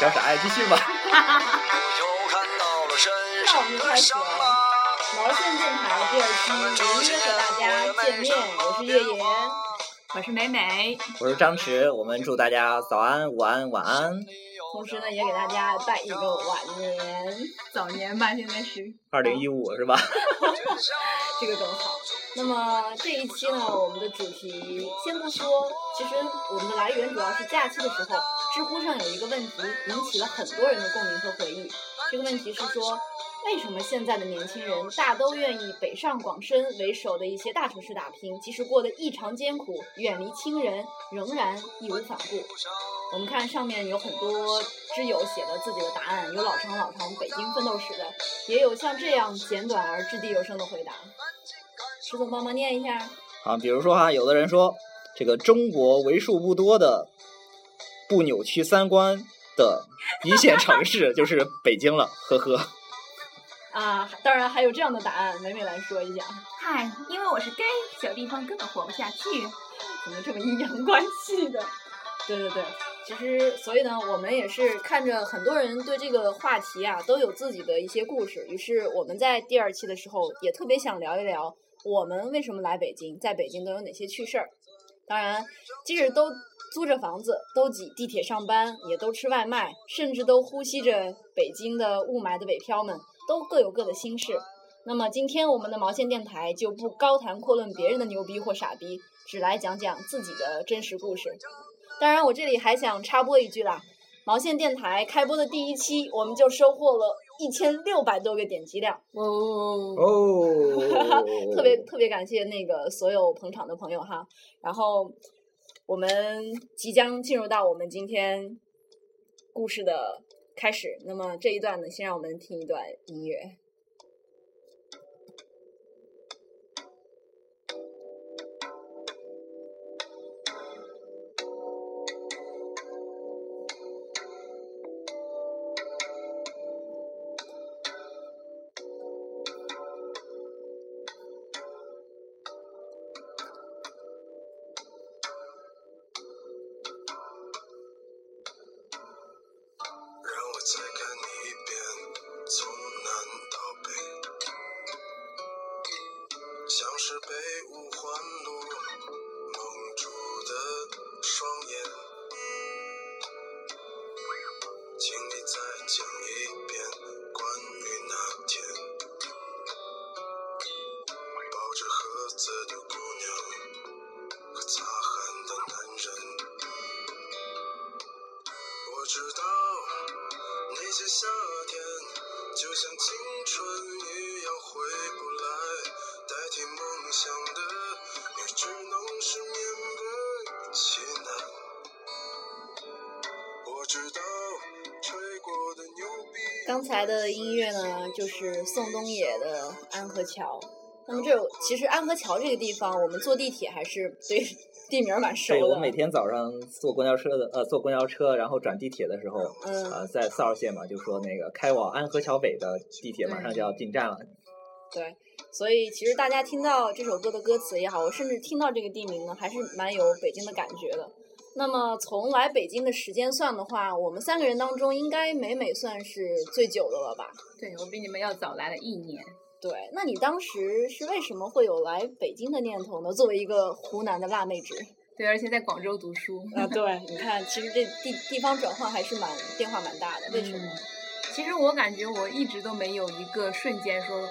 聊啥呀？继续吧。我又看到了身那我们上的开始了。毛线电台第二期，如约和大家见面，我是月言。我是美美，我是张弛，我们祝大家早安、午安、晚安。同时呢，也给大家拜一个晚年，早年吧，现在是 二零一五是吧？这个更好。那么这一期呢，我们的主题先不说，其实我们的来源主要是假期的时候，知乎上有一个问题引起了很多人的共鸣和回忆。这个问题是说，为什么现在的年轻人大都愿意北上广深为首的一些大城市打拼，即使过得异常艰苦，远离亲人，仍然义无反顾？我们看上面有很多知友写了自己的答案，有老长老长北京奋斗史的，也有像这样简短而掷地有声的回答。石总帮忙念一下。啊，比如说哈，有的人说，这个中国为数不多的不扭曲三观的一线城市就是北京了，呵呵。啊，当然还有这样的答案，美美来说一下，嗨，因为我是 gay，小地方根本活不下去。怎么这么阴阳怪气的？对对对，其实所以呢，我们也是看着很多人对这个话题啊都有自己的一些故事，于是我们在第二期的时候也特别想聊一聊我们为什么来北京，在北京都有哪些趣事儿。当然，即使都租着房子，都挤地铁上班，也都吃外卖，甚至都呼吸着北京的雾霾的北漂们，都各有各的心事。那么今天我们的毛线电台就不高谈阔论别人的牛逼或傻逼，只来讲讲自己的真实故事。当然，我这里还想插播一句啦，毛线电台开播的第一期，我们就收获了一千六百多个点击量，哦，哦，特别特别感谢那个所有捧场的朋友哈。然后我们即将进入到我们今天故事的开始。那么这一段呢，先让我们听一段音乐。被五环路刚才的音乐呢，就是宋冬野的《安河桥》。那么这有，其实安河桥这个地方，我们坐地铁还是对地名蛮熟的对，的。我每天早上坐公交车的，呃，坐公交车，然后转地铁的时候，嗯呃，在四号线嘛，就说那个开往安河桥北的地铁马上就要进站了。对，所以其实大家听到这首歌的歌词也好，我甚至听到这个地名呢，还是蛮有北京的感觉的。那么从来北京的时间算的话，我们三个人当中，应该美美算是最久的了吧？对我比你们要早来了一年。对，那你当时是为什么会有来北京的念头呢？作为一个湖南的辣妹纸对，而且在广州读书。啊，对，你看，其实这地地方转换还是蛮变化蛮大的。为什么？嗯其实我感觉我一直都没有一个瞬间说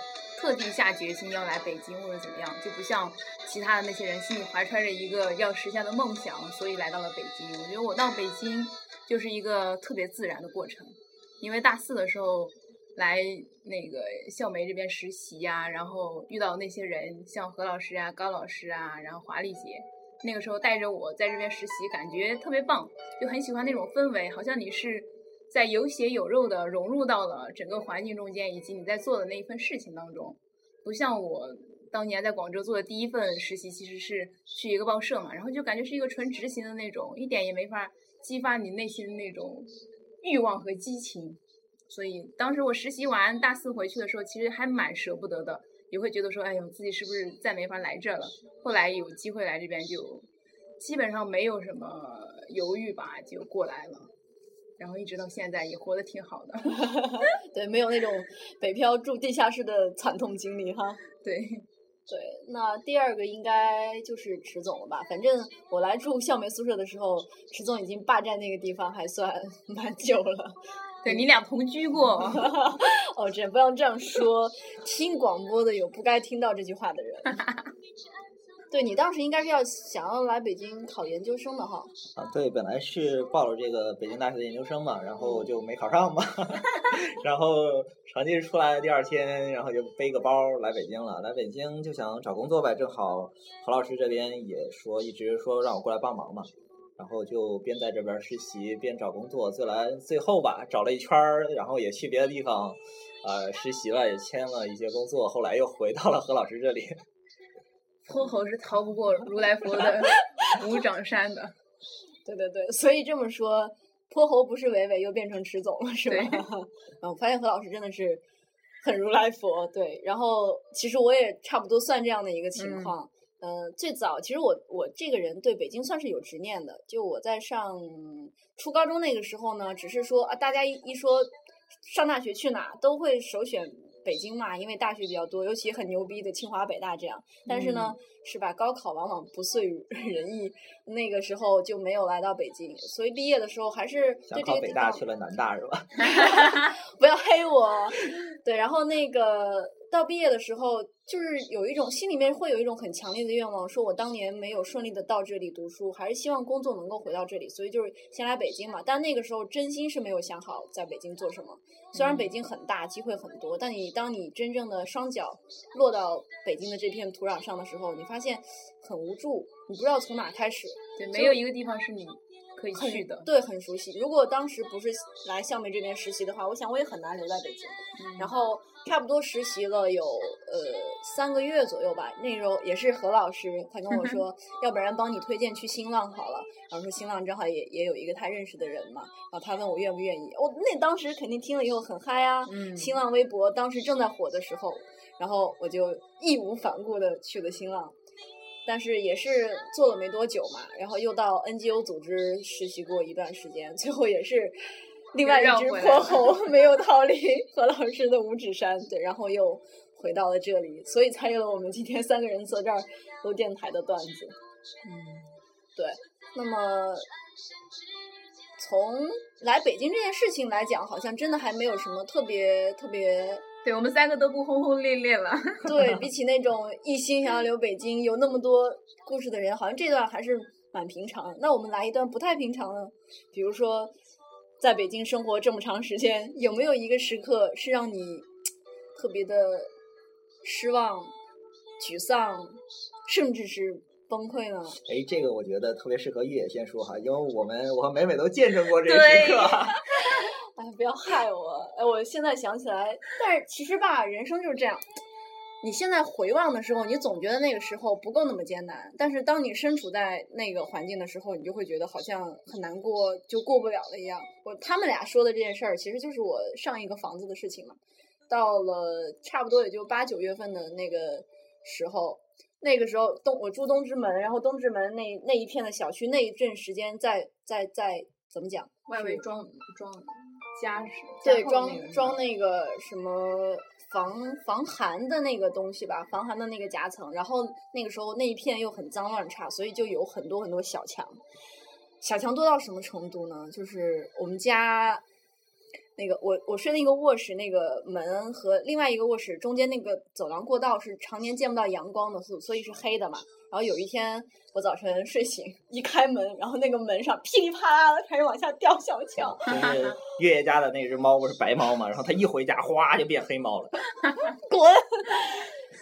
特地下决心要来北京或者怎么样，就不像其他的那些人心里怀揣着一个要实现的梦想，所以来到了北京。我觉得我到北京就是一个特别自然的过程，因为大四的时候来那个校媒这边实习呀、然后遇到那些人，像何老师啊、高老师啊，然后华丽姐。那个时候带着我在这边实习，感觉特别棒，就很喜欢那种氛围，好像你是在有血有肉的融入到了整个环境中间，以及你在做的那一份事情当中，不像我当年在广州做的第一份实习，其实是去一个报社嘛，然后就感觉是一个纯执行的那种，一点也没法激发你内心的那种欲望和激情。所以当时我实习完大四回去的时候，其实还蛮舍不得的，也会觉得说，哎呦，自己是不是再没法来这了？后来有机会来这边，就基本上没有什么犹豫吧，就过来了。然后一直到现在也活得挺好的。对，没有那种北漂住地下室的惨痛经历哈。对，对，那第二个应该就是池总了吧？反正我来住校媒宿舍的时候，池总已经霸占那个地方还算 蛮久了。对你俩同居过。哦，这不要这样说，听广播的有不该听到这句话的人。对你当时应该是要想要来北京考研究生的哈。啊，对，本来是报了这个北京大学的研究生嘛，然后就没考上嘛，然后成绩出来第二天，然后就背个包来北京了。来北京就想找工作呗，正好何老师这边也说一直说让我过来帮忙嘛，然后就边在这边实习边找工作，最来最后吧找了一圈，然后也去别的地方，呃，实习了，也签了一些工作，后来又回到了何老师这里。泼猴是逃不过如来佛的 五掌山的。对对对，所以这么说，泼猴不是伟伟，又变成迟总了，是吧？嗯，我发现何老师真的是很如来佛。对，然后其实我也差不多算这样的一个情况。嗯，最早其实我我这个人对北京算是有执念的。就我在上初高中那个时候呢，只是说啊，大家一一说上大学去哪，都会首选。北京嘛，因为大学比较多，尤其很牛逼的清华、北大这样。但是呢，是吧？高考往往不遂 人意，那个时候就没有来到北京。所以毕业的时候还是对这个北大去了南大是吧？不要黑我。对，然后那个到毕业的时候，就是有一种心里面会有一种很强烈的愿望，说我当年没有顺利的到这里读书，还是希望工作能够回到这里，所以就是先来北京嘛。但那个时候真心是没有想好在北京做什么。虽然北京很大，机会很多，但你当你真正的双脚落到北京的这片土壤上的时候，你发现很无助，你不知道从哪开始。对，没有一个地方是你可以去的。对，很熟悉。如果当时不是来校美这边实习的话，我想我也很难留在北京。然后差不多实习了有呃三个月左右吧，那时候也是何老师，他跟我说，要不然帮你推荐去新浪好了。然后说新浪正好也也有一个他认识的人嘛，然后他问我愿不愿意，我那当时肯定听了以后很嗨啊。新浪微博当时正在火的时候，然后我就义无反顾的去了新浪，但是也是做了没多久嘛，然后又到 NGO 组织实习过一段时间，最后也是。另外一只泼猴没有逃离何老师的五指山，对，然后又回到了这里，所以才有了我们今天三个人坐这儿录电台的段子。嗯，对。那么从来北京这件事情来讲，好像真的还没有什么特别特别。对我们三个都不轰轰烈烈了。对比起那种一心想要留北京、有那么多故事的人，好像这段还是蛮平常。那我们来一段不太平常的，比如说。在北京生活这么长时间，有没有一个时刻是让你特别的失望、沮丧，甚至是崩溃呢？哎，这个我觉得特别适合月野先说哈，因为我们我和美美都见证过这个时刻。哎，不要害我！哎，我现在想起来，但是其实吧，人生就是这样。你现在回望的时候，你总觉得那个时候不够那么艰难，但是当你身处在那个环境的时候，你就会觉得好像很难过，就过不了了一样。我他们俩说的这件事儿，其实就是我上一个房子的事情嘛。到了差不多也就八九月份的那个时候，那个时候东我住东直门，然后东直门那那一片的小区，那一阵时间在在在怎么讲？外围装装加对装装那个什么。防防寒的那个东西吧，防寒的那个夹层，然后那个时候那一片又很脏乱差，所以就有很多很多小强，小强多到什么程度呢？就是我们家那个我我睡那个卧室那个门和另外一个卧室中间那个走廊过道是常年见不到阳光的，所所以是黑的嘛。然后有一天我早晨睡醒一开门，然后那个门上噼里啪啦的开始往下掉小强。就是 月月家的那只猫不是白猫嘛，然后它一回家哗就变黑猫了。滚！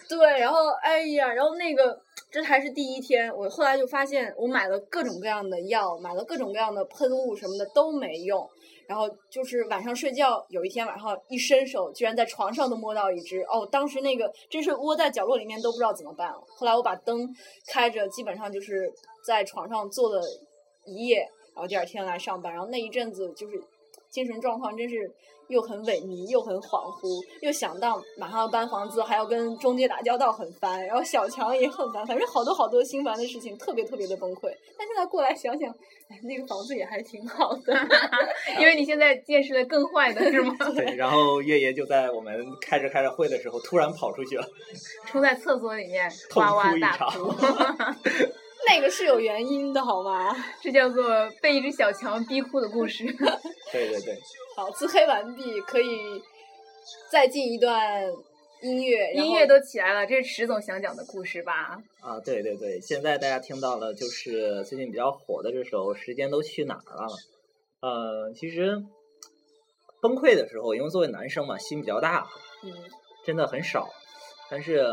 对，然后哎呀，然后那个这还是第一天，我后来就发现，我买了各种各样的药，买了各种各样的喷雾什么的都没用。然后就是晚上睡觉，有一天晚上一伸手，居然在床上都摸到一只。哦，当时那个真是窝在角落里面都不知道怎么办了。后来我把灯开着，基本上就是在床上坐了一夜，然后第二天来上班。然后那一阵子就是精神状况真是。又很萎靡，又很恍惚，又想到马上要搬房子，还要跟中介打交道，很烦。然后小强也很烦，反正好多好多心烦的事情，特别特别的崩溃。但现在过来想想，哎，那个房子也还挺好的，因为你现在见识了更坏的是吗？对，然后月爷就在我们开着开着会的时候，突然跑出去了，冲在厕所里面痛哇哇。大哭 那个是有原因的，好吗？这叫做被一只小强逼哭的故事。对对对，好，自黑完毕，可以再进一段音乐。音乐都起来了，这是池总想讲的故事吧？啊，对对对，现在大家听到了，就是最近比较火的这首《时间都去哪儿了》。呃，其实崩溃的时候，因为作为男生嘛，心比较大，嗯，真的很少。但是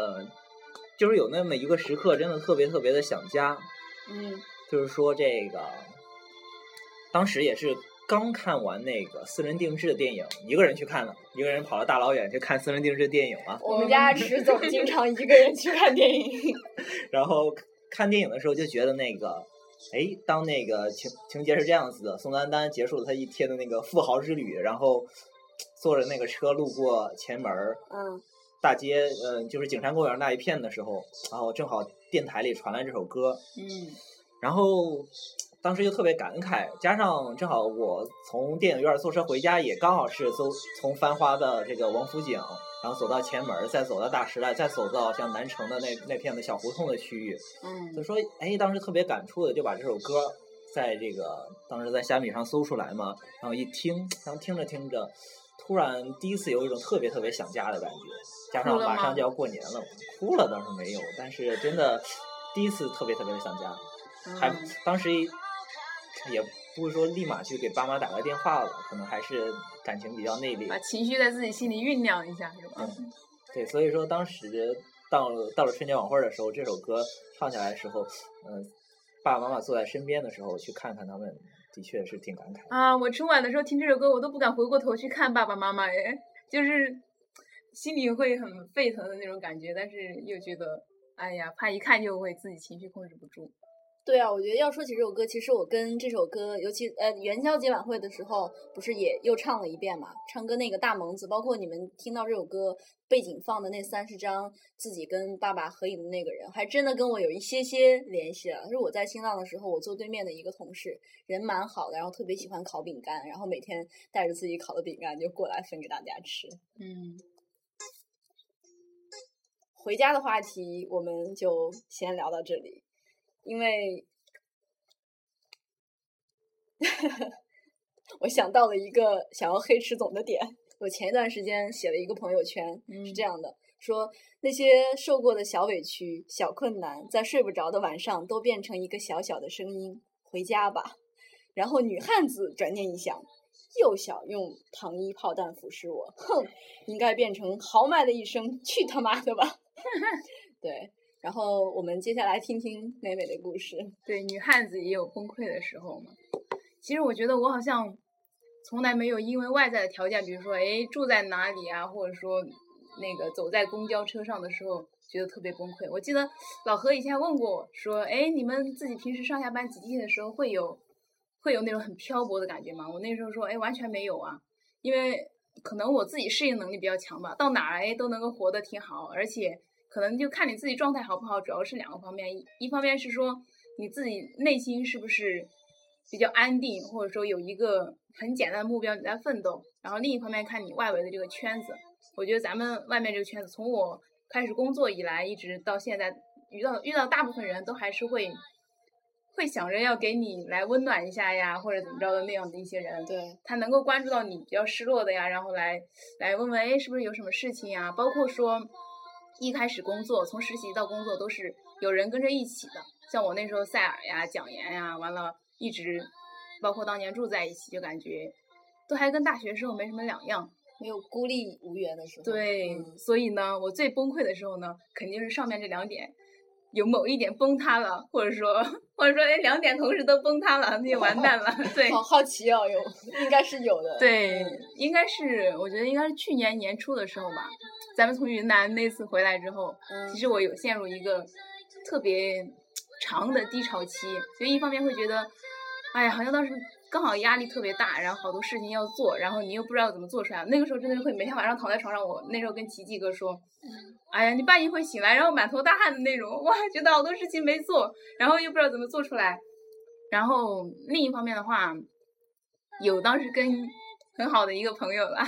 就是有那么一个时刻，真的特别特别的想家。嗯就是说这个，当时也是刚看完那个私人定制的电影，一个人去看了，一个人跑了大老远去看私人定制电影嘛。我们家池总经常一个人去看电影。然后看电影的时候就觉得那个，哎，当那个情情节是这样子的，宋丹丹结束了她一天的那个富豪之旅，然后坐着那个车路过前门儿嗯大街，嗯、就是景山公园那一片的时候，然后正好电台里传来这首歌，嗯。然后当时就特别感慨，加上正好我从电影院坐车回家，也刚好是走从繁花的这个王府井，然后走到前门，再走到大时代，再走到像南城的那那片的小胡同的区域，嗯。就说哎，当时特别感触的，就把这首歌在这个当时在虾米上搜出来嘛，然后一听，然后听着听着，突然第一次有一种特别特别想家的感觉，加上马上就要过年了，哭了倒是没有，但是真的第一次特别特别的想家。还嗯当时也不是说立马去给爸妈打个电话了，可能还是感情比较内敛把。情绪在自己心里酝酿一下，是吧？嗯对，所以说当时到了到了春节晚会的时候，这首歌唱起来的时候，嗯、爸爸妈妈坐在身边的时候，去看看他们，的确是挺感慨。啊，我春晚的时候听这首歌，我都不敢回过头去看爸爸妈妈，哎，就是心里会很沸腾的那种感觉，但是又觉得，哎呀，怕一看就会自己情绪控制不住。对啊，我觉得要说起这首歌，其实我跟这首歌，尤其呃元宵节晚会的时候，不是也又唱了一遍嘛？唱歌那个大萌子，包括你们听到这首歌背景放的那三十张自己跟爸爸合影的那个人，还真的跟我有一些些联系了。就是我在新浪的时候，我坐对面的一个同事，人蛮好的，然后特别喜欢烤饼干，然后每天带着自己烤的饼干就过来分给大家吃。嗯，回家的话题我们就先聊到这里，因为我想到了一个想要黑池总的点。我前一段时间写了一个朋友圈，是这样的：说那些受过的小委屈、小困难，在睡不着的晚上都变成一个小小的声音，回家吧。然后女汉子转念一想，又想用糖衣炮弹腐蚀我，哼，应该变成豪迈的一声“去他妈的吧 ”。对，然后我们接下来听听美美的故事。对，女汉子也有崩溃的时候嘛。其实我觉得我好像从来没有因为外在的条件，比如说哎住在哪里啊，或者说那个走在公交车上的时候，觉得特别崩溃。我记得老何以前问过我说，哎，你们自己平时上下班挤地铁的时候会有会有那种很漂泊的感觉吗？我那时候说，哎，完全没有啊，因为可能我自己适应能力比较强吧，到哪儿哎都能够活得挺好，而且可能就看你自己状态好不好，主要是两个方面，一一方面是说你自己内心是不是比较安定，或者说有一个很简单的目标你在奋斗，然后另一方面看你外围的这个圈子，我觉得咱们外面这个圈子，从我开始工作以来，一直到现在遇到遇到大部分人都还是会。会想着要给你来温暖一下呀，或者怎么着的那样的一些人，对，他能够关注到你比较失落的呀，然后来来问问，哎，是不是有什么事情呀？包括说一开始工作，从实习到工作都是有人跟着一起的。像我那时候塞尔呀、蒋岩呀，完了一直包括当年住在一起，就感觉都还跟大学时候没什么两样。没有孤立无援的时候。对，嗯所以呢，我最崩溃的时候呢，肯定是上面这两点。有某一点崩塌了，或者说或者说哎两点同时都崩塌了，那就完蛋了。对好好奇哦，有应该是有的。对嗯，应该是我觉得应该是去年年初的时候吧，咱们从云南那次回来之后，嗯其实我有陷入一个特别长的低潮期，就一方面会觉得，哎呀，好像当时刚好压力特别大，然后好多事情要做，然后你又不知道怎么做出来。那个时候真的是会每天晚上躺在床上，我那时候跟奇迹哥说，哎呀，你半夜会醒来，然后满头大汗的那种，哇，觉得好多事情没做，然后又不知道怎么做出来。然后另一方面的话，有当时跟很好的一个朋友啦。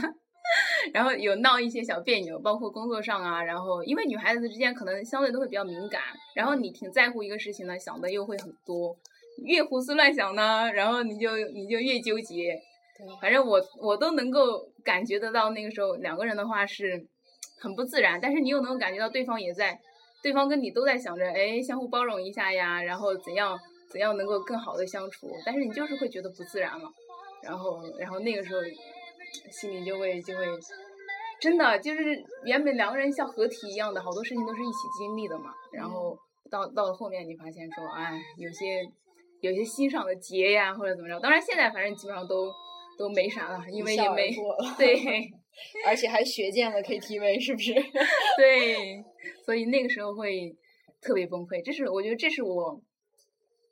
然后有闹一些小别扭，包括工作上啊，然后因为女孩子之间可能相对都会比较敏感，然后你挺在乎一个事情呢，想的又会很多，越胡思乱想呢，然后你就你就越纠结。对反正我我都能够感觉得到，那个时候两个人的话是很不自然，但是你又能够感觉到对方也在，对方跟你都在想着，哎，相互包容一下呀，然后怎样怎样能够更好的相处，但是你就是会觉得不自然了，然后然后那个时候心里就会就会。真的就是原本两个人像合体一样的，好多事情都是一起经历的嘛。然后到到了后面，你发现说，哎，有些有些心上的结呀，或者怎么着。当然现在反正基本上都都没啥了，因为也没对 而且还学建了 KTV，是不是？对，所以那个时候会特别崩溃。这是我觉得这是我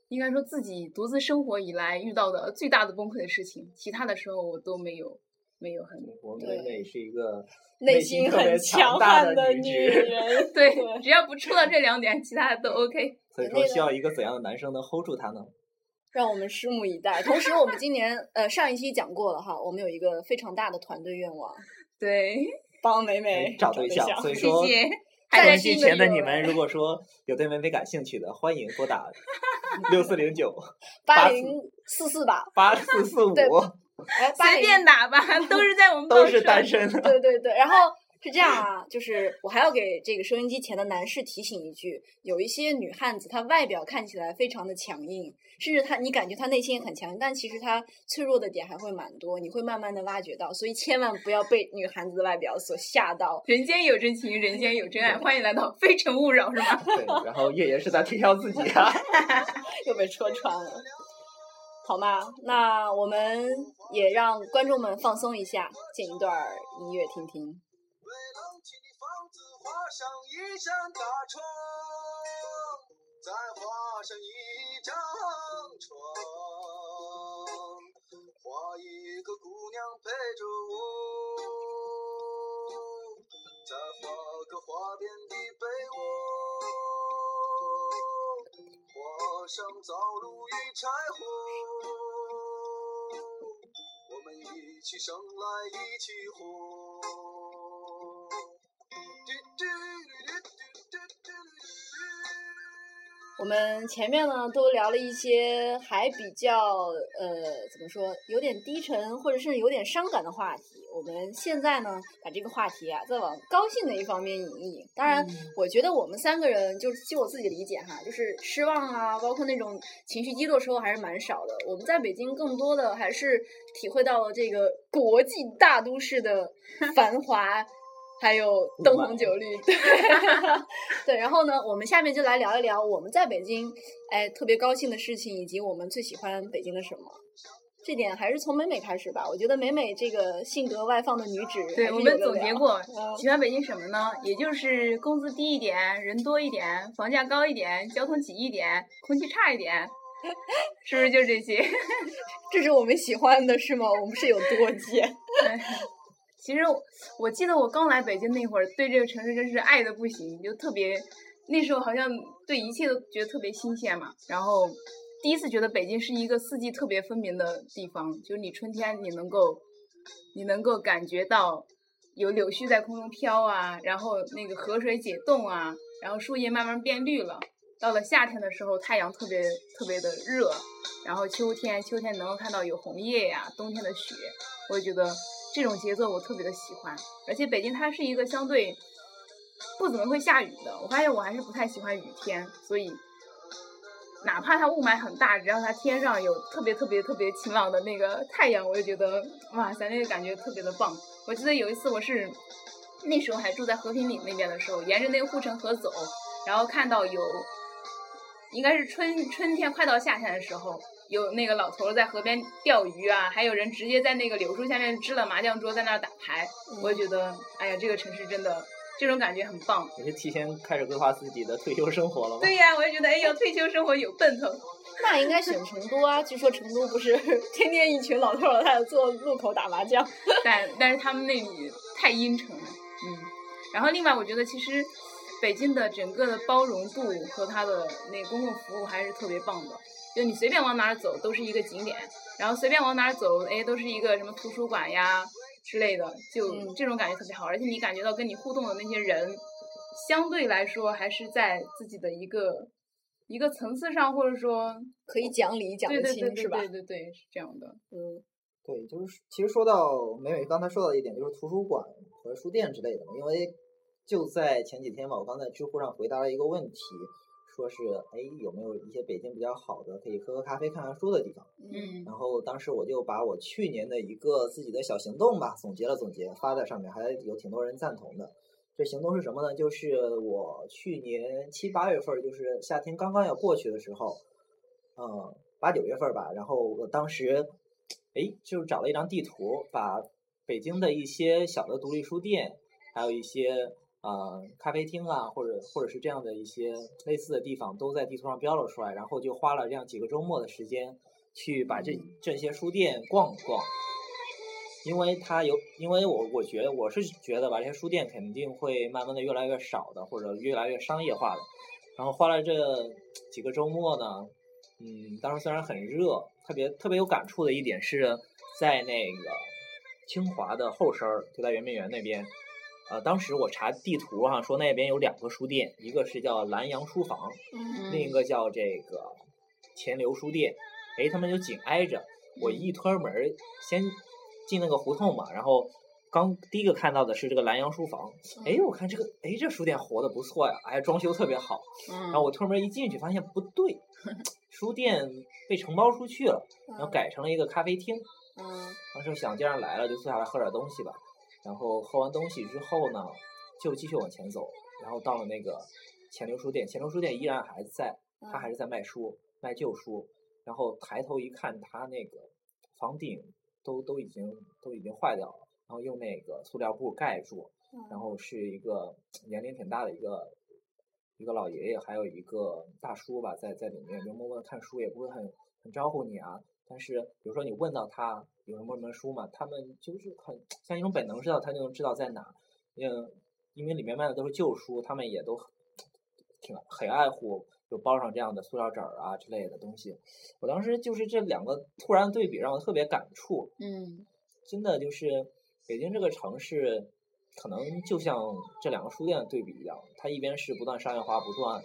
应该说自己独自生活以来遇到的最大的崩溃的事情。其他的时候我都没有没有很我们对妹妹是一个内心心特别很强大悍的女人。对对，只要不触到这两点，其他的都 OK。所以说需要一个怎样的男生能 hold 住她呢？让我们拭目以待。同时，我们今年呃上一期讲过了哈，我们有一个非常大的团队愿望，对，帮美美哎找对对象，所以说谢。在收音机新的有前的你们，如果说有对美美感兴趣的，欢迎拨打 六四零九八零四四吧，八四四五，随便打吧，都是在我们都是单身的。对对对，然后是这样啊，就是我还要给这个收音机前的男士提醒一句，有一些女汉子，她外表看起来非常的强硬，甚至她你感觉她内心也很强硬，但其实她脆弱的点还会蛮多，你会慢慢的挖掘到，所以千万不要被女汉子的外表所吓到。人间有真情，人间有真爱，欢迎来到《非诚勿扰》，是吗？对，然后月爷是在推销自己啊。又被戳穿了。好吗？那我们也让观众们放松一下，剪一段音乐听听。为楼梯的房子画上一扇大窗，再画上一张床，画一个姑娘陪着我，再画个花边的被窝，上灶炉与柴火，我们一起生来一起活。我们前面呢都聊了一些还比较呃怎么说有点低沉或者是有点伤感的话题。我们现在呢把这个话题啊再往高兴的一方面引一引。当然，我觉得我们三个人就是据我自己理解哈，就是失望啊，包括那种情绪低落时候还是蛮少的。我们在北京更多的还是体会到了这个国际大都市的繁华。还有灯红酒绿，对 对，然后呢，我们下面就来聊一聊我们在北京，哎，特别高兴的事情，以及我们最喜欢北京的什么。这点还是从美美开始吧。我觉得美美这个性格外放的女子，还对我们总结过嗯，喜欢北京什么呢？也就是工资低一点，人多一点，房价高一点，交通挤一点，空气差一点，是不是就这些？这是我们喜欢的，是吗？我们是有多见。其实我我记得我刚来北京那会儿，对这个城市真是爱的不行，就特别那时候好像对一切都觉得特别新鲜嘛。然后第一次觉得北京是一个四季特别分明的地方，就是你春天你能够你能够感觉到有柳絮在空中飘啊，然后那个河水解冻啊，然后树叶慢慢变绿了。到了夏天的时候，太阳特别特别的热，然后秋天秋天能够看到有红叶呀，冬天的雪，我就觉得这种节奏我特别的喜欢。而且北京它是一个相对不怎么会下雨的，我发现我还是不太喜欢雨天，所以哪怕它雾霾很大，只要它天上有特别特别特别晴朗的那个太阳，我就觉得哇塞，那个感觉特别的棒。我记得有一次我是那时候还住在和平里那边的时候，沿着那个护城河走，然后看到有应该是春春天快到夏天的时候，有那个老头儿在河边钓鱼啊，还有人直接在那个柳树下面支了麻将桌在那儿打牌。我就觉得，哎呀，这个城市真的这种感觉很棒。你是提前开始规划自己的退休生活了吗？对呀，我也觉得，哎呀，退休生活有奔头。那应该选成都啊！据说成都不是天天一群老头老太太坐路口打麻将，但但是他们那里太阴沉了，嗯。然后另外，我觉得其实北京的整个的包容度和它的那公共服务还是特别棒的。就你随便往哪儿走都是一个景点，然后随便往哪儿走，哎，都是一个什么图书馆呀之类的，就这种感觉特别好。而且你感觉到跟你互动的那些人，相对来说还是在自己的一个。一个层次上，或者说可以讲理讲得清，是吧？对对对，是这样的。嗯，对，就是其实说到美美刚才说到一点，就是图书馆和书店之类的。因为就在前几天吧，我刚在知乎上回答了一个问题，说是哎有没有一些北京比较好的可以喝喝咖啡、看看书的地方？嗯。然后当时我就把我去年的一个自己的小行动吧总结了总结，发在上面，还有挺多人赞同的。这行动是什么呢？就是我去年七八月份，就是夏天刚刚要过去的时候，嗯，八九月份吧。然后我当时，哎，就找了一张地图，把北京的一些小的独立书店，还有一些呃咖啡厅啊，或者或者是这样的一些类似的地方，都在地图上标了出来。然后就花了这样几个周末的时间，去把这这些书店逛逛。因为它有，因为我我觉得我是觉得吧，这些书店肯定会慢慢的越来越少的，或者越来越商业化的。然后花了这几个周末呢，嗯，当时虽然很热，特别特别有感触的一点是在那个清华的后身儿，就在圆明园那边。呃，当时我查地图哈，说那边有两个书店，一个是叫蓝阳书房，另一个叫这个钱流书店。哎，他们就紧挨着。我一推门先。进那个胡同嘛，然后刚第一个看到的是这个蓝阳书房，哎，我看这个，哎，这书店活的不错呀，哎，装修特别好。然后我推门一进去，发现不对，书店被承包出去了，然后改成了一个咖啡厅。嗯。当时想，既然来了，就坐下来喝点东西吧。然后喝完东西之后呢，就继续往前走，然后到了那个钱流书店，钱流书店依然还在，他还是在卖书，卖旧书。然后抬头一看，他那个房顶。都都已经都已经坏掉了，然后用那个塑料布盖住，然后是一个年龄挺大的一个一个老爷爷，还有一个大叔吧，在在里面就默默的看书，也不会很很招呼你啊。但是比如说你问到他有什么什么书嘛，他们就是很像一种本能似的，他就能知道在哪。嗯，因为里面卖的都是旧书，他们也都挺很爱护。就包上这样的塑料纸儿啊之类的东西，我当时就是这两个突然对比让我特别感触。嗯，真的就是北京这个城市，可能就像这两个书店的对比一样，它一边是不断商业化、不断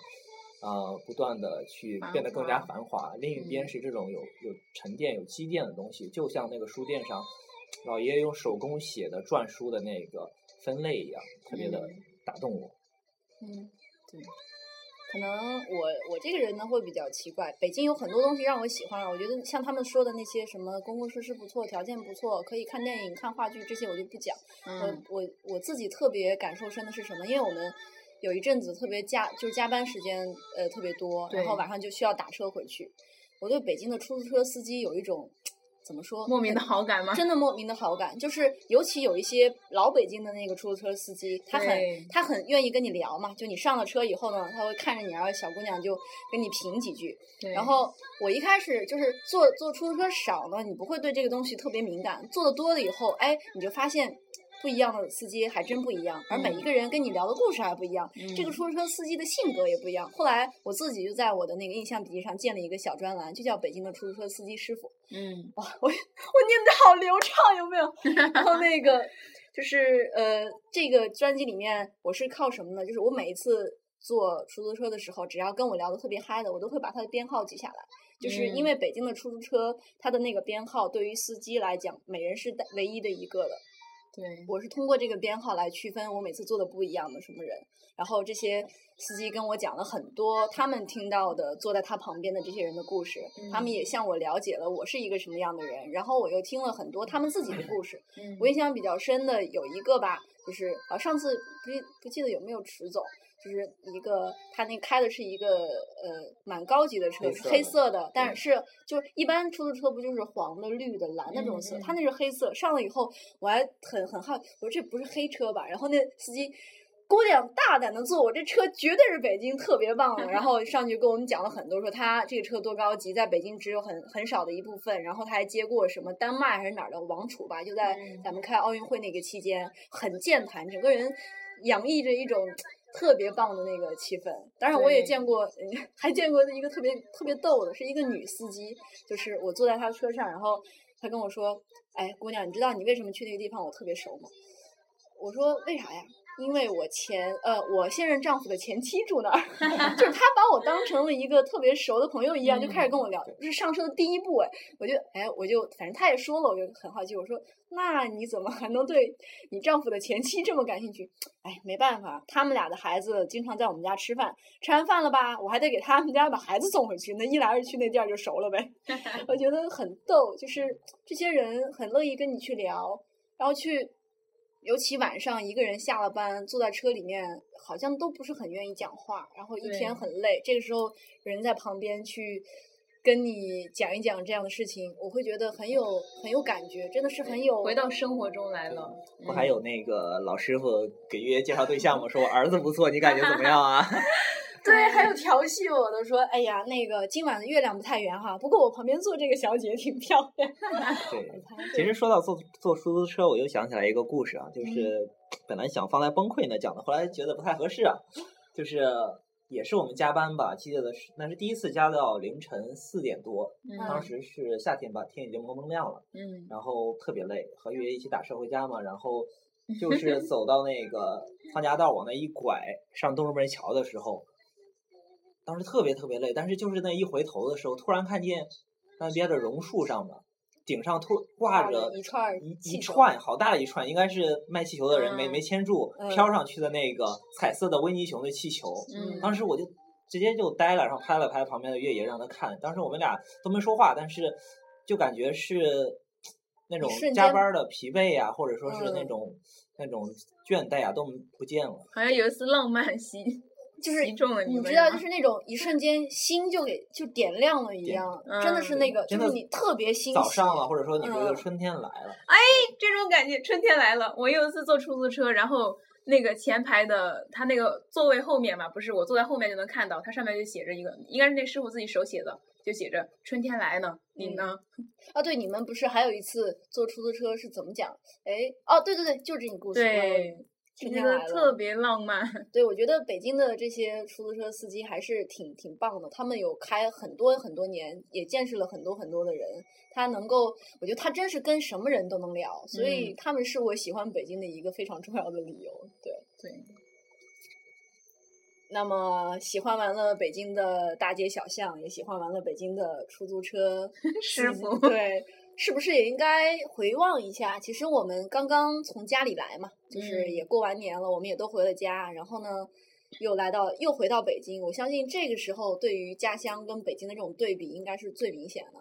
呃不断的去变得更加繁华，另一边是这种有有沉淀、有积淀的东西，就像那个书店上老爷爷用手工写的篆书的那个分类一样，特别的打动我。嗯，对。可能我我这个人呢会比较奇怪，北京有很多东西让我喜欢，我觉得像他们说的那些什么公共设施不错，条件不错，可以看电影、看话剧这些我就不讲。嗯。我我我自己特别感受深的是什么？因为我们有一阵子特别加，就是加班时间呃特别多，然后晚上就需要打车回去。我对北京的出租车司机有一种。怎么说？莫名的好感吗？真的莫名的好感，就是尤其有一些老北京的那个出租车司机，他很他很愿意跟你聊嘛。就你上了车以后呢，他会看着你，然后小姑娘就跟你评几句。然后我一开始就是坐坐出租车少呢，你不会对这个东西特别敏感。坐的多了以后，哎，你就发现。不一样的司机还真不一样，而每一个人跟你聊的故事还不一样，这个出租车司机的性格也不一样。后来我自己就在我的那个印象笔记上建了一个小专栏，就叫北京的出租车司机师傅。嗯，哇，我我念的好流畅，有没有？然后那个就是呃，这个专辑里面我是靠什么呢？就是我每一次坐出租车的时候，只要跟我聊的特别嗨的，我都会把他的编号记下来。就是因为北京的出租车，它的那个编号对于司机来讲，每人是唯一的一个的。对，我是通过这个编号来区分我每次坐的不一样的什么人，然后这些司机跟我讲了很多他们听到的坐在他旁边的这些人的故事，他们也向我了解了我是一个什么样的人，然后我又听了很多他们自己的故事。我印象比较深的有一个吧，就是啊上次不不记得有没有迟总。就是一个他那开的是一个呃蛮高级的车，黑色的是黑色的，但是就是一般出租车不就是黄的、绿的、蓝的这种色，他那是黑色。上了以后我还很很好，我说这不是黑车吧？然后那司机。姑娘大胆的坐，我这车绝对是北京特别棒的。然后上去跟我们讲了很多，说他这个车多高级，在北京只有很很少的一部分。然后他还接过什么丹麦还是哪儿的王储吧，就在嗯咱们开奥运会那个期间，很健谈，整个人洋溢着一种特别棒的那个气氛。当然，我也见过，嗯 还见过一个特别特别逗的，是一个女司机，就是我坐在她车上，然后她跟我说：“哎，姑娘，你知道你为什么去那个地方我特别熟吗？”我说：“为啥呀？”因为我前呃，我现任丈夫的前妻住那儿，就是他把我当成了一个特别熟的朋友一样，就开始跟我聊。这是上车的第一步哎，我就哎，我就反正他也说了，我就很好奇，我说那你怎么还能对你丈夫的前妻这么感兴趣？哎，没办法，他们俩的孩子经常在我们家吃饭，吃完饭了吧，我还得给他们家把孩子送回去，那一来二去那地儿就熟了呗。我觉得很逗，就是这些人很乐意跟你去聊，然后去。尤其晚上一个人下了班，坐在车里面，好像都不是很愿意讲话，然后一天很累。这个时候，人在旁边去跟你讲一讲这样的事情，我会觉得很有很有感觉，真的是很有回到生活中来了。不还有那个老师傅给月月介绍对象吗？说我儿子不错，你感觉怎么样啊？对，调戏我的，说哎呀，那个今晚的月亮不太圆哈，不过我旁边坐这个小姐挺漂亮。对，其实说到坐坐出租车，我又想起来一个故事啊，嗯就是本来想放在崩溃那讲的，后来觉得不太合适啊，就是也是我们加班吧，记得是那是第一次加到凌晨四点多，当嗯时是夏天吧，天已经蒙蒙亮了，嗯然后特别累，和月月一起打车回家嘛，然后 就是走到那个方家道往那一拐，上东直门桥的时候，当时特别特别累，但是就是那一回头的时候，突然看见那边的榕树上面，顶上突挂着一串儿一一串好大的一串，应该是卖气球的人没没嗯牵住，嗯飘上去的那个彩色的维尼熊的气球，嗯当时我就直接就呆了，然后拍了拍旁边的月爷让他看。当时我们俩都没说话，但是就感觉是那种加班的疲惫呀、或者说是那嗯种、那种倦怠啊都不见了。好像有一丝浪漫袭，就是你知道，就是那种一瞬间心就给就点亮了一样，真的是那个，就是你特别欣喜。早上了，或者说你觉得嗯春天来了，哎这种感觉，春天来了。我有一次坐出租车，然后那个前排的他那个座位后面嘛，不是我坐在后面就能看到，它上面就写着一个，应该是那师傅自己手写的，就写着“春天来呢，你呢啊，对，你们不是还有一次坐出租车是怎么讲？哎，哦，对对对，就是这个故”，事。对，春觉得天来了。特别浪漫。对，我觉得北京的这些出租车司机还是挺挺棒的，他们有开很多很多年，也见识了很多很多的人，他能够，我觉得他真是跟什么人都能聊，所以嗯他们是我喜欢北京的一个非常重要的理由。对。对，那么喜欢完了北京的大街小巷，也喜欢完了北京的出租车师傅对，是不是也应该回望一下？其实我们刚刚从家里来嘛，就是嗯也过完年了，我们也都回了家，然后呢，又来到又回到北京。我相信这个时候对于家乡跟北京的这种对比，应该是最明显的。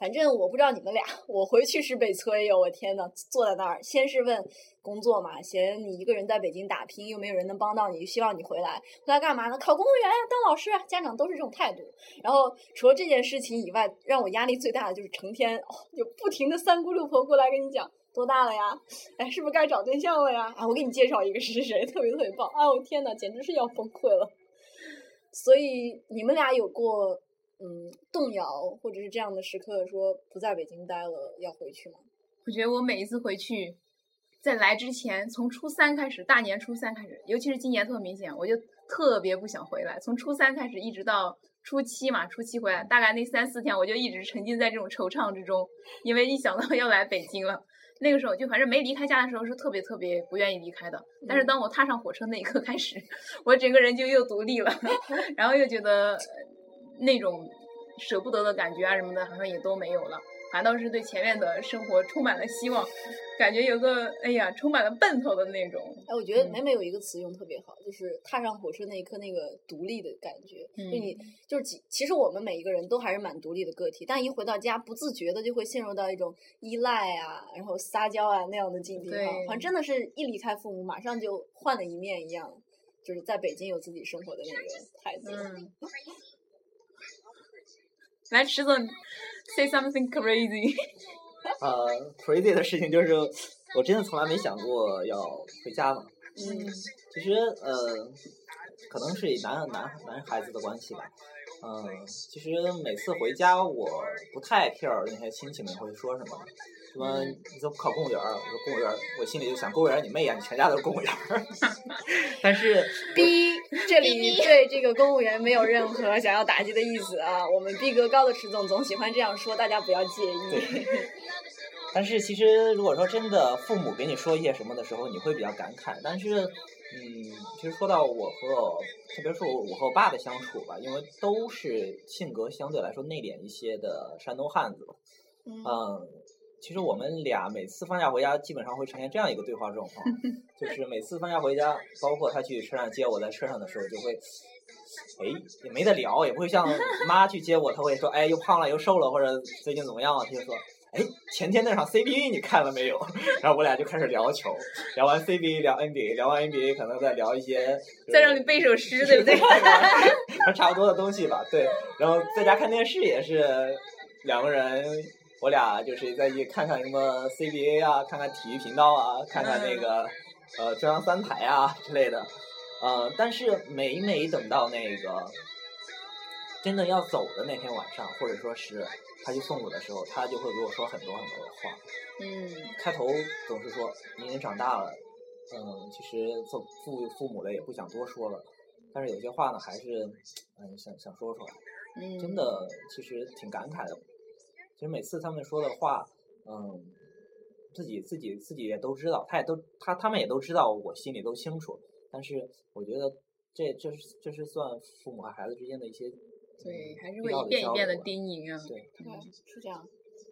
反正我不知道你们俩，我回去是被催哟，我天呐，坐在那儿，先是问工作嘛，嫌你一个人在北京打拼，又没有人能帮到你，希望你回来，回来干嘛呢？考公务员呀，当老师，家长都是这种态度。然后除了这件事情以外，让我压力最大的就是成天哦，有不停的三姑六婆过来跟你讲多大了呀，哎，是不是该找对象了呀？啊，我给你介绍一个谁谁谁，特别特别棒，哎，我天呐，简直是要崩溃了。所以你们俩有过嗯动摇或者是这样的时刻，说不在北京待了要回去吗？我觉得我每一次回去，在来之前，从初三开始，大年初三开始，尤其是今年特明显，我就特别不想回来。从初三开始一直到初七嘛，初七回来，大概那三四天，我就一直沉浸在这种惆怅之中，因为一想到要来北京了。那个时候就反正没离开家的时候是特别特别不愿意离开的，但是嗯当我踏上火车那一刻开始，我整个人就又独立了，然后又觉得呃那种舍不得的感觉啊什么的，好像也都没有了。反倒是对前面的生活充满了希望，感觉有个哎呀充满了奔头的那种。哎，我觉得嗯美美有一个词用特别好，就是踏上火车那一刻那个独立的感觉。嗯就你嗯就是其其实我们每一个人都还是蛮独立的个体，但一回到家，不自觉的就会陷入到一种依赖啊，然后撒娇啊那样的境地哈，对好像真的是一离开父母，马上就换了一面一样。就是在北京有自己生活的那个孩子。嗯，来，池总，say something crazy。呃，crazy 的事情就是，我真的从来没想过要回家嘛。嗯其实呃，可能是以男男男孩子的关系吧。嗯，其实每次回家我不太 care 那些亲戚们会说什么，什么你怎么考公务员儿？我说公务员儿，我心里就想公务员儿你妹呀，你全家都是公务员儿。但是逼，这里对这个公务员没有任何想要打击的意思啊。我们逼格高的池总总喜欢这样说，大家不要介意。对 但是其实如果说真的父母给你说一些什么的时候，你会比较感慨。但是，嗯，其实说到我和特别是我我和我爸的相处吧，因为都是性格相对来说内敛一些的山东汉子吧，嗯嗯，其实我们俩每次放假回家，基本上会呈现这样一个对话状况，就是每次放假回家，包括他去车站接我，在车上的时候就会，哎，也没得聊，也不会像 妈去接我，他会说，哎，又胖了又瘦了，或者最近怎么样啊？他就说。哎，前天那场 CBA 你看了没有？然后我俩就开始聊球，聊完 CBA 聊 NBA，聊完 NBA 可能再聊一些，再让你背首诗，对不对？差不多的东西吧，对。然后在家看电视也是两个人，我俩就是在一起看看什么 CBA 啊，看看体育频道啊，看看那个呃中央三台啊之类的。呃，但是每每等到那个真的要走的那天晚上，或者说是他去送我的时候，他就会给我说很多很多的话。嗯开头总是说你已经长大了，嗯，其实做父父母的也不想多说了，但是有些话呢，还是嗯想想说出来。嗯，真的其实挺感慨的。其实每次他们说的话，嗯，自己自己自己也都知道，他也都他他们也都知道，我心里都清楚。但是我觉得这这是这是算父母和孩子之间的一些对，还是会一遍一遍的叮咛啊。对，对，是这样。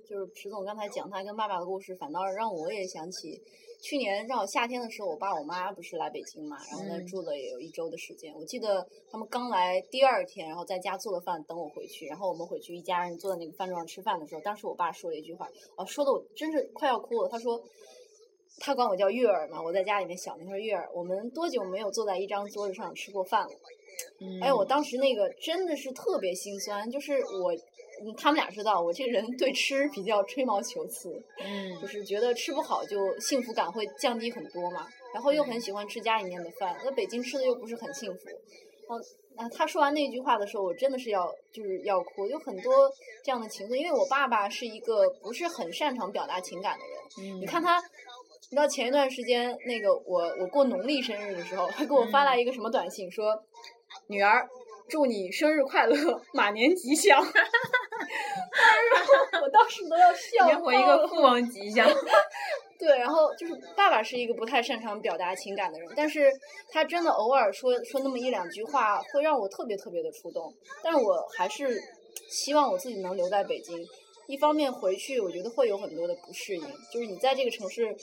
就是池总刚才讲他跟爸爸的故事，反倒让我也想起去年正好夏天的时候，我爸我妈不是来北京嘛，然后呢嗯住了也有一周的时间。我记得他们刚来第二天，然后在家做了饭等我回去，然后我们回去一家人坐在那个饭桌上吃饭的时候，当时我爸说了一句话，啊，说的我真是快要哭了。他说。他管我叫月儿嘛，我在家里面小名，他说月儿，我们多久没有坐在一张桌子上吃过饭了？嗯哎，我当时那个真的是特别心酸，就是我，嗯他们俩知道我这个人对吃比较吹毛求疵，嗯就是觉得吃不好就幸福感会降低很多嘛，然后又很喜欢吃家里面的饭，那北京吃的又不是很幸福。然后啊，他说完那句话的时候，我真的是要就是要哭，有很多这样的情绪，因为我爸爸是一个不是很擅长表达情感的人，嗯，你看他，你知道前一段时间那个我我过农历生日的时候，他给我发来一个什么短信说，女儿祝你生日快乐，马年吉祥。然后我当时都要笑你要回一个父王吉祥。对，然后就是爸爸是一个不太擅长表达情感的人，但是他真的偶尔说说那么一两句话，会让我特别特别的触动。但是我还是希望我自己能留在北京。一方面回去，我觉得会有很多的不适应，就是你在这个城市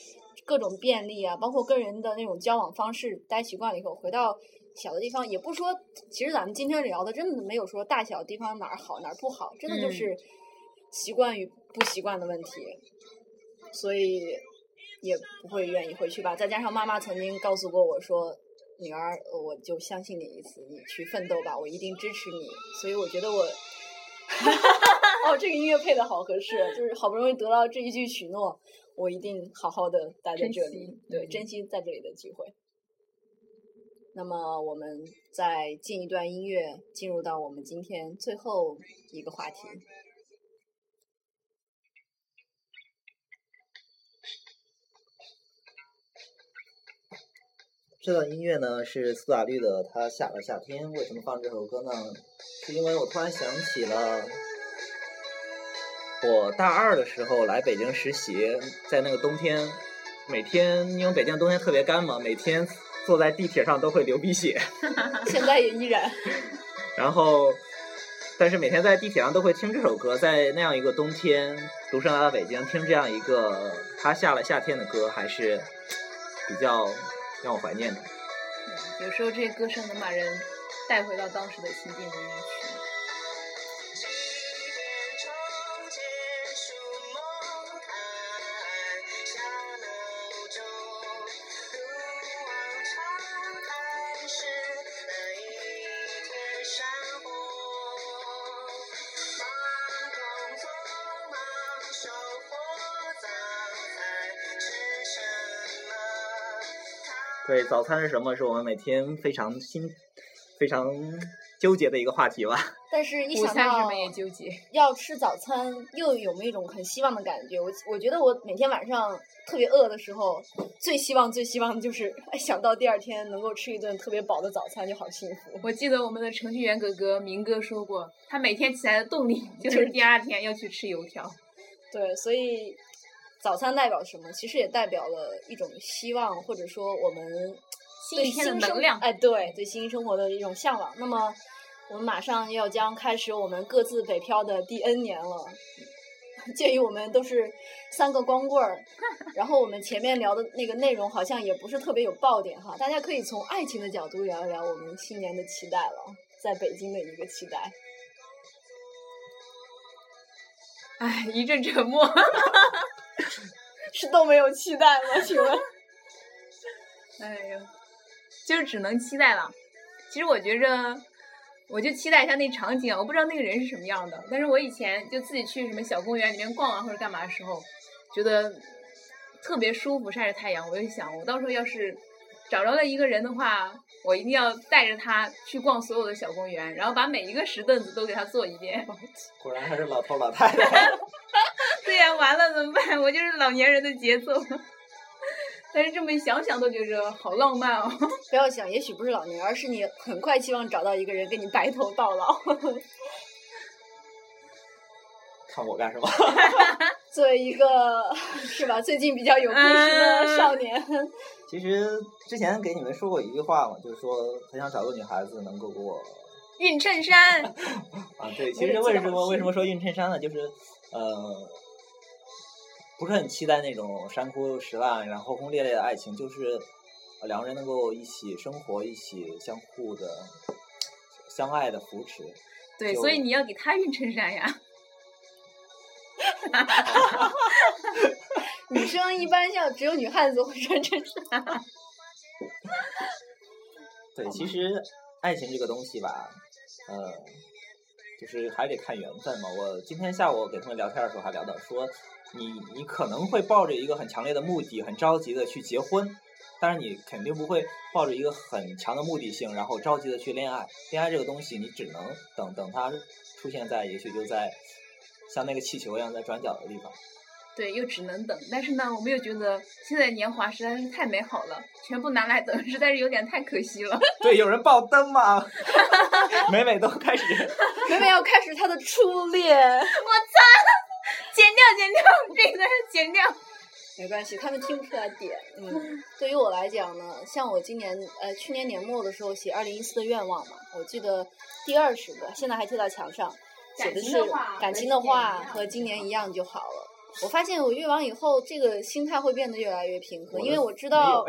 各种便利啊，包括跟人的那种交往方式待习惯了以后，回到小的地方，也不说，其实咱们今天聊的真的没有说大小地方哪儿好哪儿不好，真的就嗯是习惯与不习惯的问题。所以也不会愿意回去吧。再加上妈妈曾经告诉过我说：“女儿，我就相信你一次，你去奋斗吧，我一定支持你。”所以我觉得我，哦，这个音乐配的好合适，就是好不容易得到这一句许诺，我一定好好的待在这里，对，嗯珍惜在这里的机会。那么我们再进一段音乐，进入到我们今天最后一个话题。这段音乐呢是苏打绿的《他下了夏天》。为什么放这首歌呢？是因为我突然想起了我大二的时候来北京实习，在那个冬天，每天因为北京冬天特别干嘛，每天坐在地铁上都会流鼻血，现在也依然，然后，但是每天在地铁上都会听这首歌，在那样一个冬天，独身来到北京，听这样一个他下了夏天的歌，还是比较让我怀念的。有时候这些歌声能把人带回到当时的心境里面去。对，早餐是什么？是我们每天非常心非常纠结的一个话题吧。但是，一想到没也纠结。要吃早餐，又有没一种很希望的感觉。我我觉得我每天晚上特别饿的时候，最希望最希望的就是哎 想到第二天能够吃一顿特别饱的早餐，就好幸福。我记得我们的程序员哥哥明哥说过，他每天起来的动力 就是第二天要去吃油条。对，所以早餐代表什么？其实也代表了一种希望，或者说我们对新生能量哎，对，对新生活的一种向往。那么，我们马上要将开始我们各自北漂的第 N 年了。鉴于我们都是三个光棍儿，然后我们前面聊的那个内容好像也不是特别有爆点哈，大家可以从爱情的角度聊一聊我们新年的期待了，在北京的一个期待。唉，一阵沉默。是都没有期待吗？请问？哎呀，就是只能期待了。其实我觉着，我就期待一下那场景啊，我不知道那个人是什么样的。但是我以前就自己去什么小公园里面逛啊，或者干嘛的时候，觉得特别舒服，晒着太阳。我就想，我到时候要是找着了一个人的话，我一定要带着他去逛所有的小公园，然后把每一个石凳子都给他坐一遍。果然还是老头老太太。对呀、完了怎么办？我就是老年人的节奏。但是这么一想想都觉着好浪漫哦。不要想，也许不是老年，而是你很快希望找到一个人跟你白头到老。看我干什么？作为一个是吧，最近比较有故事的少年，其实之前给你们说过一句话嘛，就是说很想找个女孩子能够给我熨衬衫，啊，对，其实为什么为什么说熨衬衫呢？就是呃，不是很期待那种山枯石烂，然后轰轰烈烈的爱情，就是呃两个人能够一起生活，一起相互的相爱的扶持。对，所以你要给他熨衬衫呀。女生一般像只有女汉子会穿衬衫。对，其实爱情这个东西吧，呃，就是还得看缘分嘛。我今天下午给他们聊天的时候还聊到说，你你可能会抱着一个很强烈的目的，很着急的去结婚，但是你肯定不会抱着一个很强的目的性，然后着急的去恋爱。恋爱这个东西，你只能等等它出现在，也许就在像那个气球一样在转角的地方。对，又只能等。但是呢，我们又觉得现在年华实在是太美好了，全部拿来等，实在是有点太可惜了。对，有人爆灯吗？美美都开始。美美要开始她的初恋，我操剪掉，剪掉，这个剪掉。没关系，他们听不出来点。嗯，对于我来讲呢，像我今年呃去年年末的时候写二零一四的愿望嘛，我记得第二十个，现在还贴到墙上，写的是感情的话和今年一样就好了。我发现我越往以后，这个心态会变得越来越平和，因为我知道，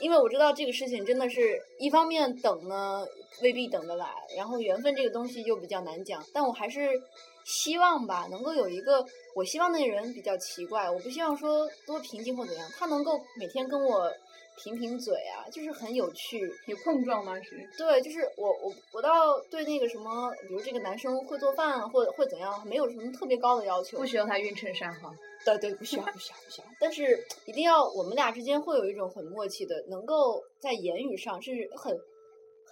因为我知道这个事情真的是一方面等呢未必等得来，然后缘分这个东西又比较难讲，但我还是希望吧，能够有一个，我希望那个人比较奇怪，我不希望说多平静或怎样，他能够每天跟我贫贫嘴啊，就是很有趣，有碰撞吗？是。对，就是我我我倒对那个什么，比如这个男生会做饭或或怎样，没有什么特别高的要求。不需要他熨衬衫哈。对对，不需要不需要不需要，但是一定要我们俩之间会有一种很默契的，能够在言语上是很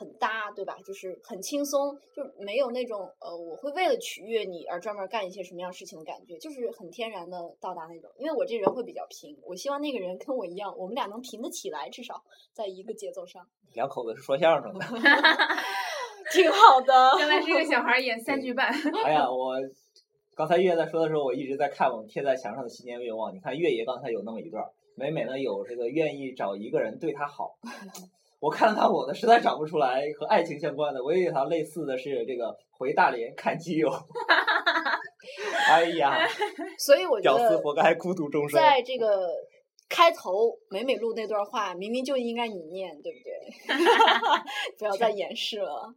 很搭，对吧？就是很轻松，就没有那种呃，我会为了取悦你而专门干一些什么样事情的感觉，就是很天然的到达那种。因为我这人会比较平，我希望那个人跟我一样，我们俩能平得起来，至少在一个节奏上，两口子是说相声的。挺好的。原来是个小孩演三句半。哎呀，我刚才月在说的时候，我一直在看我们贴在墙上的新年愿望。你看月爷刚才有那么一段儿，美美呢有这个愿意找一个人对她好。我看了看我的，实在找不出来和爱情相关的。唯一一条类似的是这个回大连看基友。哎呀，所以我觉屌丝得活该孤独终生。在这个开头美美录那段话，明明就应该你念，对不对？不要再掩饰了。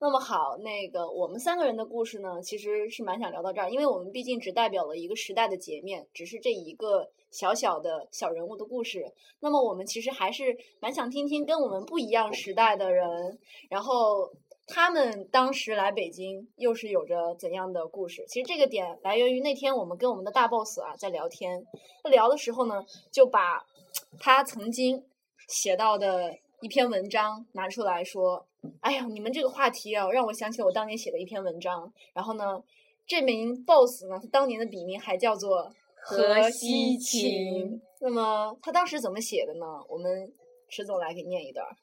那么好，那个我们三个人的故事呢，其实是蛮想聊到这儿，因为我们毕竟只代表了一个时代的截面，只是这一个小小的小人物的故事。那么我们其实还是蛮想听听跟我们不一样时代的人，然后他们当时来北京又是有着怎样的故事？其实这个点来源于那天我们跟我们的大 boss 啊在聊天，聊的时候呢，就把 他曾经写到的一篇文章拿出来说：“哎呀，你们这个话题啊，让我想起了我当年写的一篇文章。”然后呢，这名 boss 呢，他当年的笔名还叫做何西芹那么他当时怎么写的呢？我们迟总来给念一段儿。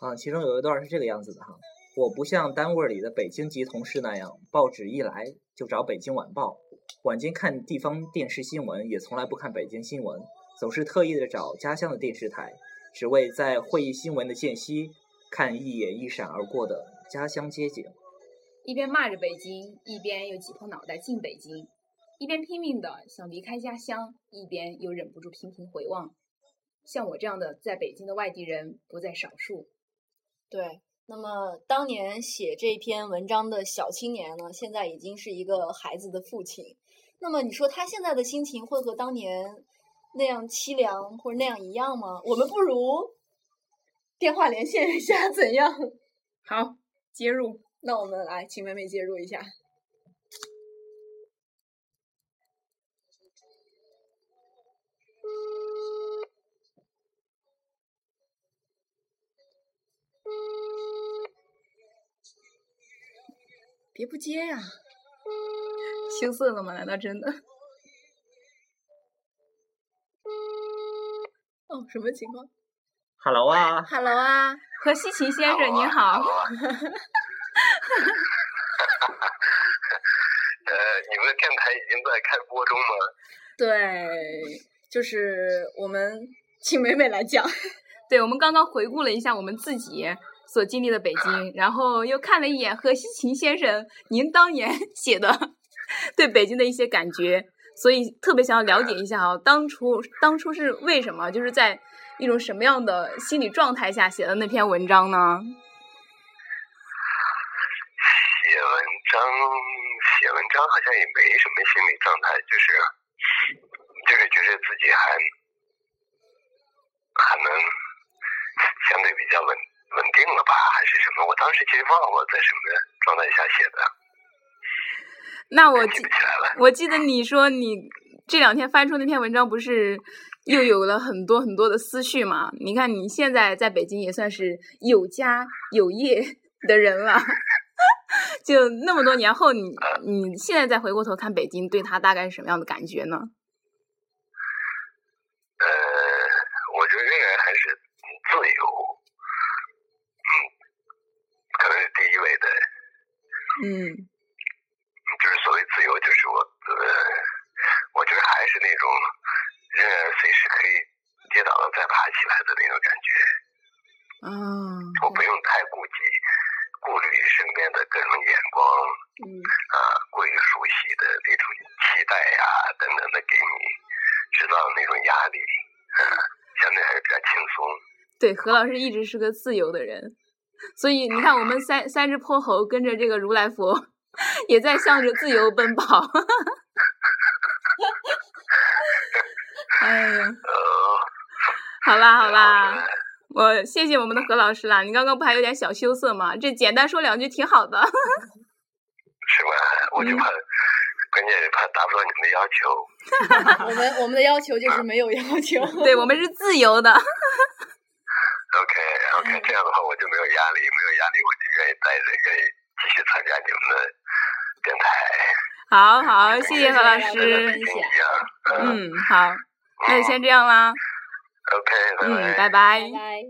啊，其中有一段是这个样子的哈，我不像单位里的北京籍同事那样，报纸一来就找北京晚报，晚间看地方电视新闻也从来不看北京新闻，总是特意的找家乡的电视台，只为在会议新闻的间隙看一眼一闪而过的家乡街景。一边骂着北京，一边又挤破脑袋进北京，一边拼命的想离开家乡，一边又忍不住频频回望。像我这样的在北京的外地人不在少数。对，那么当年写这篇文章的小青年呢，现在已经是一个孩子的父亲。那么你说他现在的心情会和当年那样凄凉或者那样一样吗？我们不如 电话连线一下，怎样？好，接入。那我们来，请妹妹接入一下。别不接呀！羞涩了吗？难道真的？哦，什么情况 Hello 啊，？Hello 啊，何西芹先生您好。呃，你们的电台已经在开播中吗？对，就是我们请美美来讲。对，我们刚刚回顾了一下我们自己所经历的北京，然后又看了一眼何西琴先生您当年 写的对北京的一些感觉，所以特别想要了解一下啊，当初当初是为什么，就是在一种什么样的心理状态下写的那篇文章呢？写文章，写文章好像也没什么心理状态，就是就是觉得自己还还能相对比较稳稳定了吧，还是什么？我当时其实忘了我在什么状态下写的，那我记记不起来了。我记得你说你这两天翻出那篇文章，不是又有了很多很多的思绪嘛？你看你现在在北京也算是有家有业的人了，就那么多年后，你你现在再回过头看北京，对他大概是什么样的感觉呢？呃，我觉得仍然还是嗯自由，嗯，可能是第一位的。嗯就是所谓自由，就是我呃，我觉得还是那种仍然随时可以跌倒了再爬起来的那种感觉。嗯，我不用太顾及、顾虑身边的各种眼光嗯，啊，过于熟悉的那种期待呀、等等的给你制造的那种压力，啊，相对还是比较轻松。对，何老师一直是个自由的人，所以你看，我们三三只泼猴跟着这个如来佛，也在向着自由奔跑。哎呀，呃，好啦好啦，我谢谢我们的何老师啦。你刚刚不还有点小羞涩吗？这简单说两句挺好的。是吧？我就怕，关键是怕达不到你们的要求。我们我们的要求就是没有要求。对我们是自由的。OK OK，这样的话我就没有压力，没有压力我就愿意待着，愿意继续参加你们的电台。好好，谢谢何老师谢谢。嗯嗯，好，那就先这样啦。OK，拜拜。嗯，拜拜。拜拜。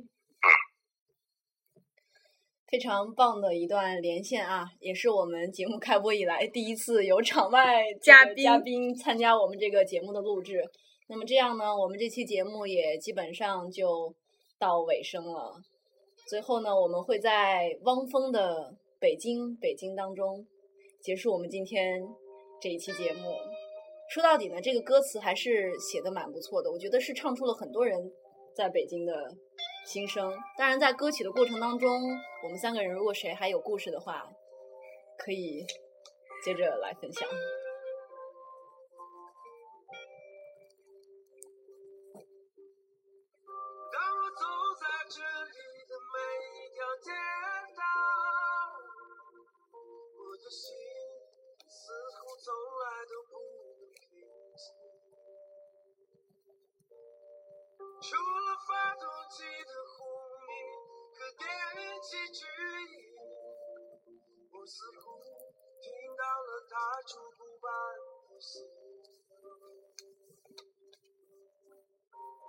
非常棒的一段连线啊，也是我们节目开播以来第一次有场外嘉宾嘉宾参加我们这个节目的录制。那么这样呢，我们这期节目也基本上就到尾声了。最后呢，我们会在汪峰的《北京北京》当中结束我们今天这一期节目。说到底呢，这个歌词还是写的蛮不错的，我觉得是唱出了很多人在北京的心声。当然，在歌曲的过程当中，我们三个人如果谁还有故事的话，可以接着来分享。记得轰鸣和我似乎听到了他烛骨般的心。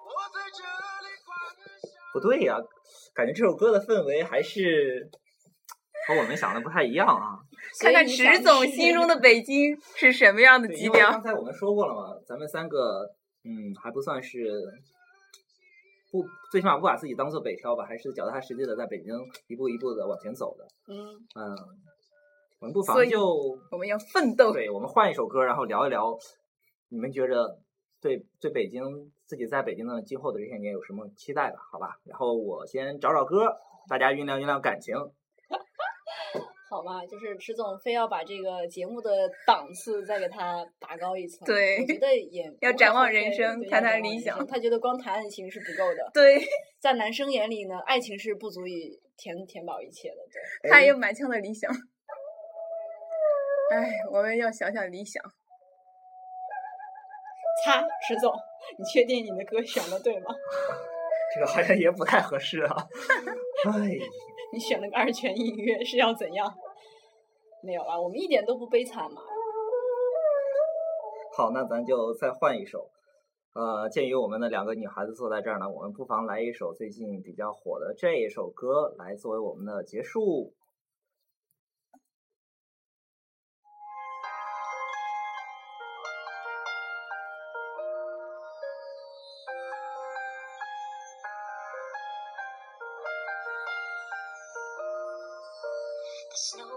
我在这里幻想。不对呀、感觉这首歌的氛围还是和我们想的不太一样啊。看看池总心中的北京是什么样的对，基调因为刚？才我们说过了嘛，咱们三个嗯还不算是不，最起码不把自己当做北漂吧，还是脚踏实地的在北京一步一步的往前走的。嗯，嗯，我们不妨就我们要奋斗。对，我们换一首歌，然后聊一聊，你们觉着对对北京自己在北京的今后的这些年有什么期待吧？好吧，然后我先找找歌，大家酝酿酝酿感情。好吧，就是池总非要把这个节目的档次再给他拔高一层。对我觉得也 要展望人生谈谈理想他觉得光谈爱情是不够的，对，在男生眼里呢，爱情是不足以填填饱一切的。对，他也有满腔的理想。哎，我们要想想理想。擦，池总，你确定你的歌选的对吗？这个好像也不太合适啊。哎，你选了个二泉映月是要怎样？没有啊，我们一点都不悲惨嘛。好，那咱就再换一首。呃，鉴于我们的两个女孩子坐在这儿呢，我们不妨来一首最近比较火的这一首歌，来作为我们的结束。Snow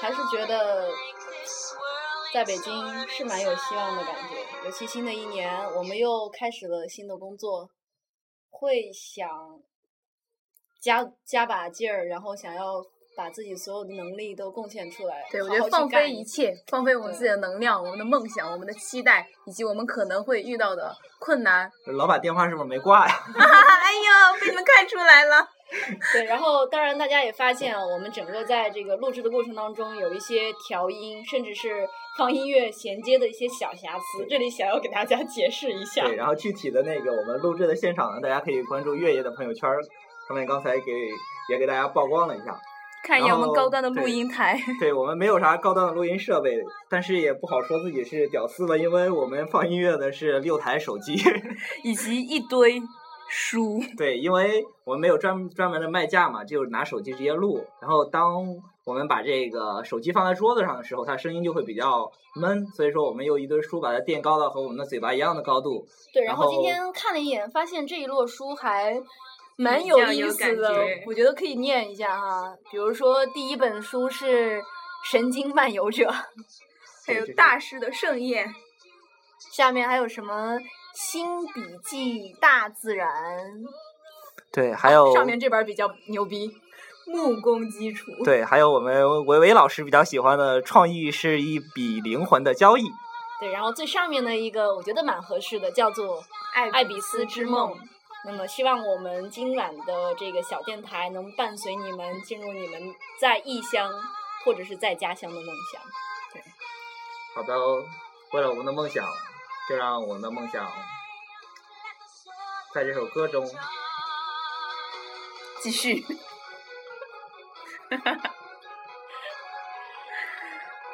还是觉得在北京是蛮有希望的感觉，尤其新的一年，我们又开始了新的工作，会想加加把劲儿，然后想要把自己所有的能力都贡献出来。对，我好好去觉得放飞一切，放飞我们自己的能量、我们的梦想、我们的期待，以及我们可能会遇到的困难。老板电话是不是没挂呀？哎呦，被你们看出来了。对，然后当然大家也发现啊，我们整个在这个录制的过程当中有一些调音，甚至是放音乐衔接的一些小瑕疵，这里想要给大家解释一下。对，然后具体的那个我们录制的现场呢，大家可以关注月夜的朋友圈儿，他们刚才给也给大家曝光了一下。看一眼我们高端的录音台，对我们没有啥高端的录音设备，但是也不好说自己是屌丝吧，因为我们放音乐的是六台手机。以及一堆书。对，因为我们没有专专门的卖架嘛，就拿手机直接录。然后当我们把这个手机放在桌子上的时候，它声音就会比较闷，所以说我们用一堆书把它垫高到和我们的嘴巴一样的高度。对，然后然后今天看了一眼，发现这一摞书还蛮有意思的觉，我觉得可以念一下哈。比如说第一本书是《神经漫游者》，还有大师的盛宴，下面还有什么《新笔记大自然》，对，还有上面这本儿比较牛逼，木工基础。对，还有我们维维老师比较喜欢的“创意是一笔灵魂的交易对，然后最上面的一个我觉得蛮合适的，叫做《爱爱比斯之梦》。那么，希望我们今晚的这个小电台能伴随你们进入你们在异乡或者是在家乡的梦想。”。对好的，为了我们的梦想，就让我们的梦想在这首歌中。继续。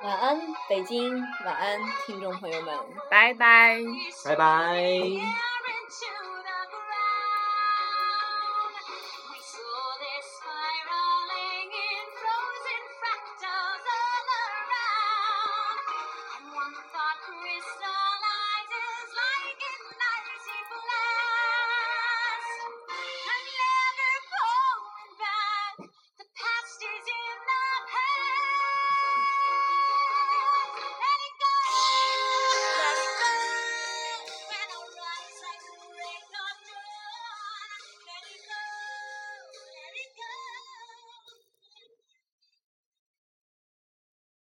晚安，北京，晚安，听众朋友们。拜拜。拜拜。